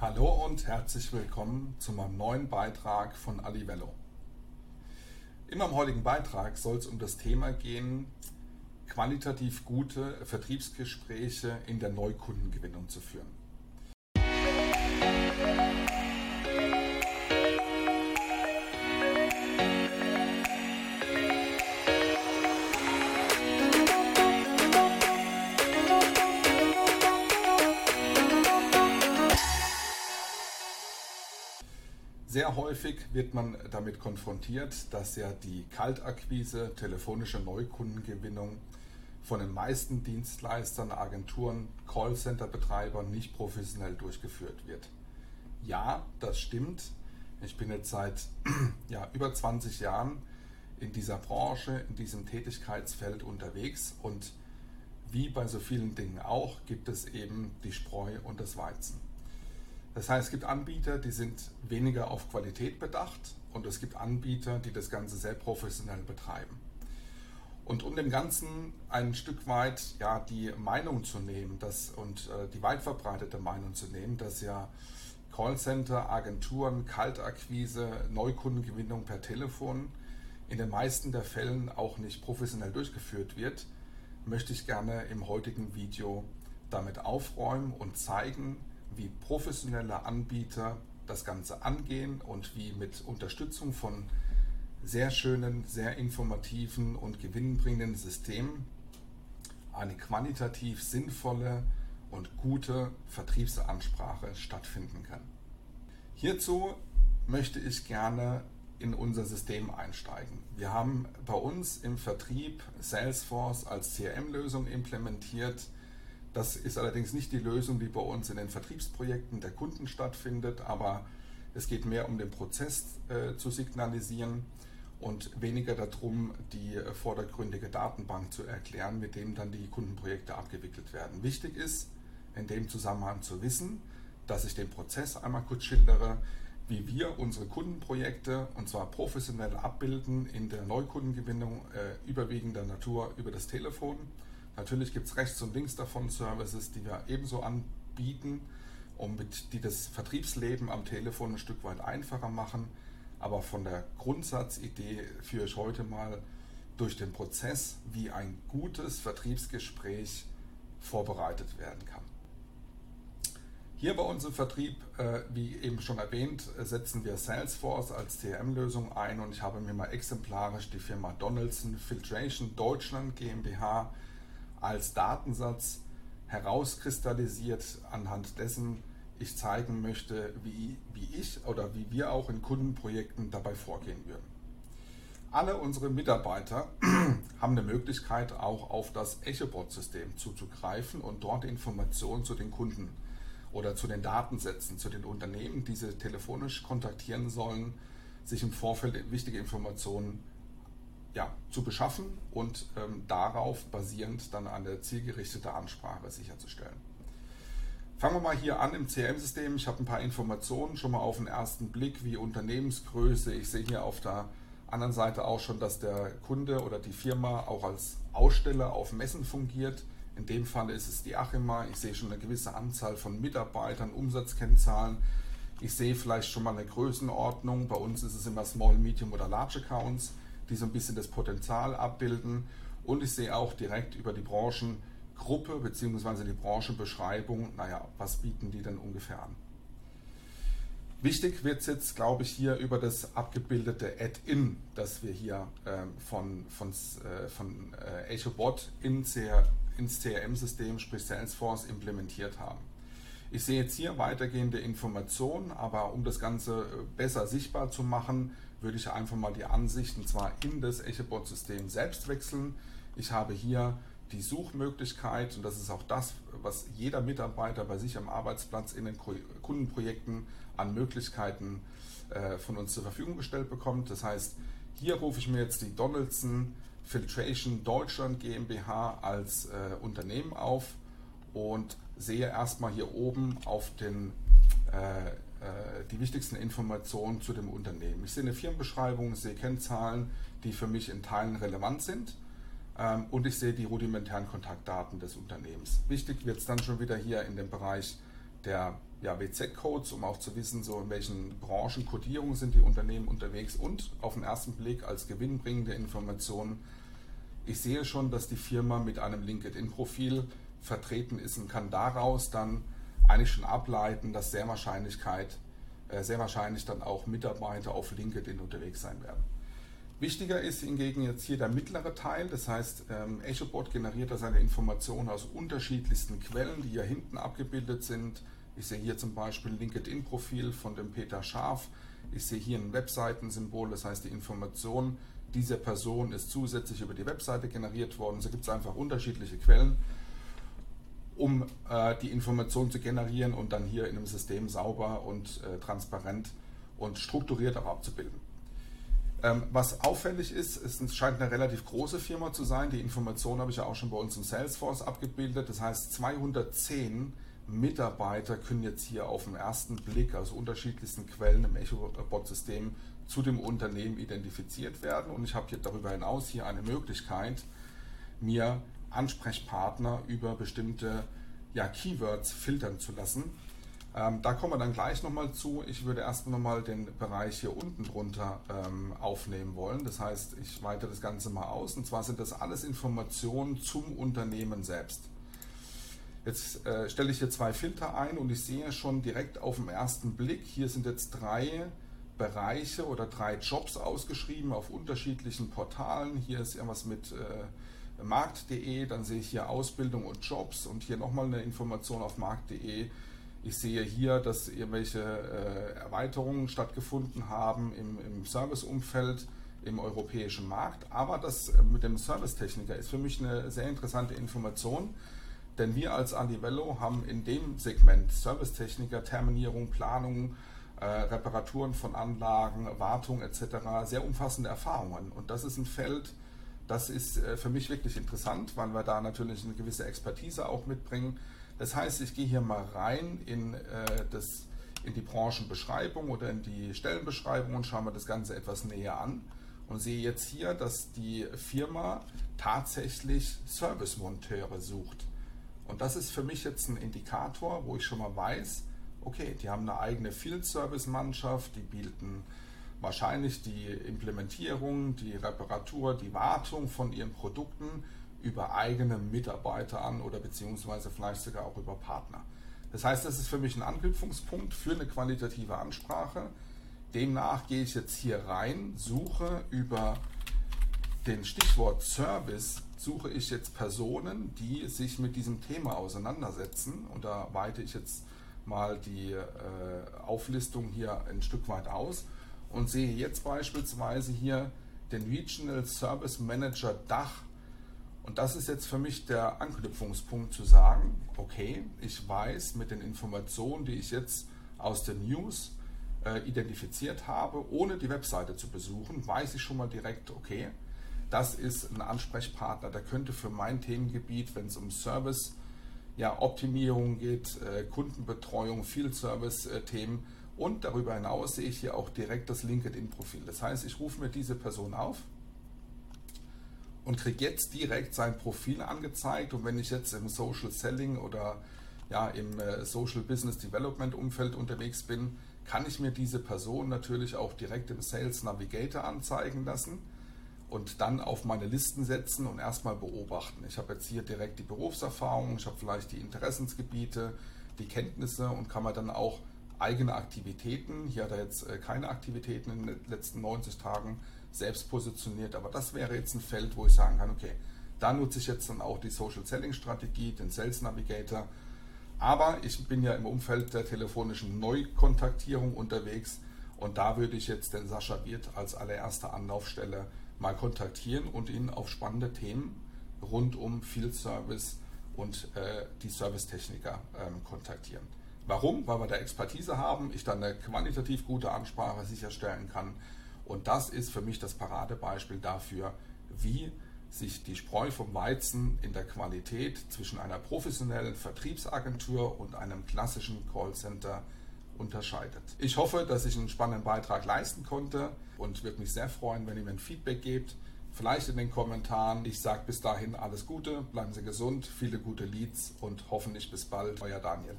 Hallo und herzlich willkommen zu meinem neuen Beitrag von Alivello. In meinem heutigen Beitrag soll es um das Thema gehen, qualitativ gute Vertriebsgespräche in der Neukundengewinnung zu führen. Sehr häufig wird man damit konfrontiert, dass ja die Kaltakquise, telefonische Neukundengewinnung von den meisten Dienstleistern, Agenturen, Callcenter-Betreibern nicht professionell durchgeführt wird. Ja, das stimmt. Ich bin jetzt seit ja, über 20 Jahren in dieser Branche, in diesem Tätigkeitsfeld unterwegs und wie bei so vielen Dingen auch gibt es eben die Spreu und das Weizen. Das heißt, es gibt Anbieter, die sind weniger auf Qualität bedacht und es gibt Anbieter, die das Ganze sehr professionell betreiben. Und um dem Ganzen ein Stück weit ja, die Meinung zu nehmen dass, und äh, die weit verbreitete Meinung zu nehmen, dass ja Callcenter, Agenturen, Kaltakquise, Neukundengewinnung per Telefon in den meisten der Fällen auch nicht professionell durchgeführt wird, möchte ich gerne im heutigen Video damit aufräumen und zeigen, wie professionelle Anbieter das Ganze angehen und wie mit Unterstützung von sehr schönen, sehr informativen und gewinnbringenden Systemen eine qualitativ sinnvolle und gute Vertriebsansprache stattfinden kann. Hierzu möchte ich gerne in unser System einsteigen. Wir haben bei uns im Vertrieb Salesforce als CRM-Lösung implementiert, das ist allerdings nicht die Lösung, die bei uns in den Vertriebsprojekten der Kunden stattfindet, aber es geht mehr um den Prozess äh, zu signalisieren und weniger darum, die vordergründige Datenbank zu erklären, mit dem dann die Kundenprojekte abgewickelt werden. Wichtig ist in dem Zusammenhang zu wissen, dass ich den Prozess einmal kurz schildere, wie wir unsere Kundenprojekte und zwar professionell abbilden in der Neukundengewinnung äh, überwiegender Natur über das Telefon Natürlich gibt es rechts und links davon Services, die wir ebenso anbieten, um mit, die das Vertriebsleben am Telefon ein Stück weit einfacher machen. Aber von der Grundsatzidee führe ich heute mal durch den Prozess, wie ein gutes Vertriebsgespräch vorbereitet werden kann. Hier bei uns im Vertrieb, äh, wie eben schon erwähnt, setzen wir Salesforce als CRM-Lösung ein und ich habe mir mal exemplarisch die Firma Donaldson Filtration Deutschland GmbH als Datensatz herauskristallisiert, anhand dessen ich zeigen möchte, wie, wie ich oder wie wir auch in Kundenprojekten dabei vorgehen würden. Alle unsere Mitarbeiter haben eine Möglichkeit, auch auf das EchoBot-System zuzugreifen und dort Informationen zu den Kunden oder zu den Datensätzen, zu den Unternehmen, die sie telefonisch kontaktieren sollen, sich im Vorfeld wichtige Informationen ja, zu beschaffen und ähm, darauf basierend dann eine zielgerichtete Ansprache sicherzustellen. Fangen wir mal hier an im CRM-System. Ich habe ein paar Informationen schon mal auf den ersten Blick, wie Unternehmensgröße. Ich sehe hier auf der anderen Seite auch schon, dass der Kunde oder die Firma auch als Aussteller auf Messen fungiert. In dem Fall ist es die Achima. Ich sehe schon eine gewisse Anzahl von Mitarbeitern, Umsatzkennzahlen. Ich sehe vielleicht schon mal eine Größenordnung. Bei uns ist es immer Small, Medium oder Large Accounts die so ein bisschen das Potenzial abbilden. Und ich sehe auch direkt über die Branchengruppe bzw. die Branchenbeschreibung, naja, was bieten die denn ungefähr an. Wichtig wird es jetzt, glaube ich, hier über das abgebildete Add-in, das wir hier äh, von, von, äh, von äh, EchoBot ins CRM-System, sprich Salesforce, implementiert haben. Ich sehe jetzt hier weitergehende Informationen, aber um das Ganze äh, besser sichtbar zu machen, würde ich einfach mal die Ansichten zwar in das EchoBot-System selbst wechseln. Ich habe hier die Suchmöglichkeit und das ist auch das, was jeder Mitarbeiter bei sich am Arbeitsplatz in den Kundenprojekten an Möglichkeiten äh, von uns zur Verfügung gestellt bekommt. Das heißt, hier rufe ich mir jetzt die Donaldson Filtration Deutschland GmbH als äh, Unternehmen auf und sehe erstmal hier oben auf den äh, die wichtigsten Informationen zu dem Unternehmen. Ich sehe eine Firmenbeschreibung, sehe Kennzahlen, die für mich in Teilen relevant sind ähm, und ich sehe die rudimentären Kontaktdaten des Unternehmens. Wichtig wird es dann schon wieder hier in dem Bereich der ja, WZ-Codes, um auch zu wissen, so in welchen Branchen, Codierungen sind die Unternehmen unterwegs und auf den ersten Blick als gewinnbringende Informationen. Ich sehe schon, dass die Firma mit einem LinkedIn-Profil vertreten ist und kann daraus dann eigentlich schon ableiten, dass sehr, Wahrscheinlichkeit, äh, sehr wahrscheinlich dann auch Mitarbeiter auf LinkedIn unterwegs sein werden. Wichtiger ist hingegen jetzt hier der mittlere Teil, das heißt, ähm, EchoBot generiert da seine Informationen aus unterschiedlichsten Quellen, die hier hinten abgebildet sind. Ich sehe hier zum Beispiel ein LinkedIn-Profil von dem Peter Scharf. Ich sehe hier ein Webseitensymbol, das heißt, die Information dieser Person ist zusätzlich über die Webseite generiert worden. So gibt es einfach unterschiedliche Quellen um äh, die Information zu generieren und dann hier in einem System sauber und äh, transparent und strukturiert auch abzubilden. Ähm, was auffällig ist, es scheint eine relativ große Firma zu sein. Die Information habe ich ja auch schon bei uns im Salesforce abgebildet. Das heißt, 210 Mitarbeiter können jetzt hier auf den ersten Blick aus unterschiedlichsten Quellen im EchoBot-System zu dem Unternehmen identifiziert werden. Und ich habe hier darüber hinaus hier eine Möglichkeit, mir Ansprechpartner über bestimmte ja, Keywords filtern zu lassen. Ähm, da kommen wir dann gleich nochmal zu. Ich würde erst nochmal den Bereich hier unten drunter ähm, aufnehmen wollen. Das heißt, ich weite das Ganze mal aus. Und zwar sind das alles Informationen zum Unternehmen selbst. Jetzt äh, stelle ich hier zwei Filter ein und ich sehe schon direkt auf den ersten Blick, hier sind jetzt drei Bereiche oder drei Jobs ausgeschrieben auf unterschiedlichen Portalen. Hier ist irgendwas mit äh, markt.de, dann sehe ich hier Ausbildung und Jobs und hier nochmal eine Information auf markt.de. Ich sehe hier, dass irgendwelche äh, Erweiterungen stattgefunden haben im, im Serviceumfeld im europäischen Markt. Aber das äh, mit dem Servicetechniker ist für mich eine sehr interessante Information, denn wir als Alivello haben in dem Segment Servicetechniker, Terminierung, Planung, äh, Reparaturen von Anlagen, Wartung etc. sehr umfassende Erfahrungen. Und das ist ein Feld, das ist äh, für mich wirklich interessant, weil wir da natürlich eine gewisse Expertise auch mitbringen. Das heißt, ich gehe hier mal rein in, äh, das, in die Branchenbeschreibung oder in die Stellenbeschreibung und schaue mir das Ganze etwas näher an und sehe jetzt hier, dass die Firma tatsächlich Servicemonteure sucht. Und das ist für mich jetzt ein Indikator, wo ich schon mal weiß, okay, die haben eine eigene Field Service Mannschaft, die bieten wahrscheinlich die Implementierung, die Reparatur, die Wartung von ihren Produkten über eigene Mitarbeiter an oder beziehungsweise vielleicht sogar auch über Partner. Das heißt, das ist für mich ein Anknüpfungspunkt für eine qualitative Ansprache. Demnach gehe ich jetzt hier rein, suche über den Stichwort Service, suche ich jetzt Personen, die sich mit diesem Thema auseinandersetzen. Und da weite ich jetzt mal die äh, Auflistung hier ein Stück weit aus und sehe jetzt beispielsweise hier den Regional Service Manager Dach. Und das ist jetzt für mich der Anknüpfungspunkt zu sagen, okay, ich weiß mit den Informationen, die ich jetzt aus den News äh, identifiziert habe, ohne die Webseite zu besuchen, weiß ich schon mal direkt, okay, das ist ein Ansprechpartner, der könnte für mein Themengebiet, wenn es um Service, ja, geht, äh, Kundenbetreuung, Field Service äh, und darüber hinaus sehe ich hier auch direkt das LinkedIn-Profil. Das heißt, ich rufe mir diese Person auf und kriege jetzt direkt sein Profil angezeigt. Und wenn ich jetzt im Social Selling oder ja, im äh, Social Business Development Umfeld unterwegs bin, kann ich mir diese Person natürlich auch direkt im Sales Navigator anzeigen lassen und dann auf meine Listen setzen und erstmal beobachten. Ich habe jetzt hier direkt die Berufserfahrung, ich habe vielleicht die Interessensgebiete, die Kenntnisse und kann mir dann auch eigene Aktivitäten. Hier hat er jetzt äh, keine Aktivitäten in den letzten 90 Tagen selbst positioniert, aber das wäre jetzt ein Feld, wo ich sagen kann, okay, da nutze ich jetzt dann auch die Social Selling Strategie, den Sales Navigator. Aber ich bin ja im Umfeld der telefonischen Neukontaktierung unterwegs und da würde ich jetzt den Sascha Wirth als allererste Anlaufstelle mal kontaktieren und ihn auf spannende Themen rund um Field Service und äh, die Servicetechniker ähm, kontaktieren. Warum? Weil wir da Expertise haben, ich dann eine qualitativ gute Ansprache sicherstellen kann. Und das ist für mich das Paradebeispiel dafür, wie sich die Spreu vom Weizen in der Qualität zwischen einer professionellen Vertriebsagentur und einem klassischen Callcenter unterscheidet. Ich hoffe, dass ich einen spannenden Beitrag leisten konnte und würde mich sehr freuen, wenn ihr mir ein Feedback gebt. Vielleicht in den Kommentaren. Ich sage bis dahin alles Gute, bleiben Sie gesund, viele gute Leads und hoffentlich bis bald. Euer Daniel.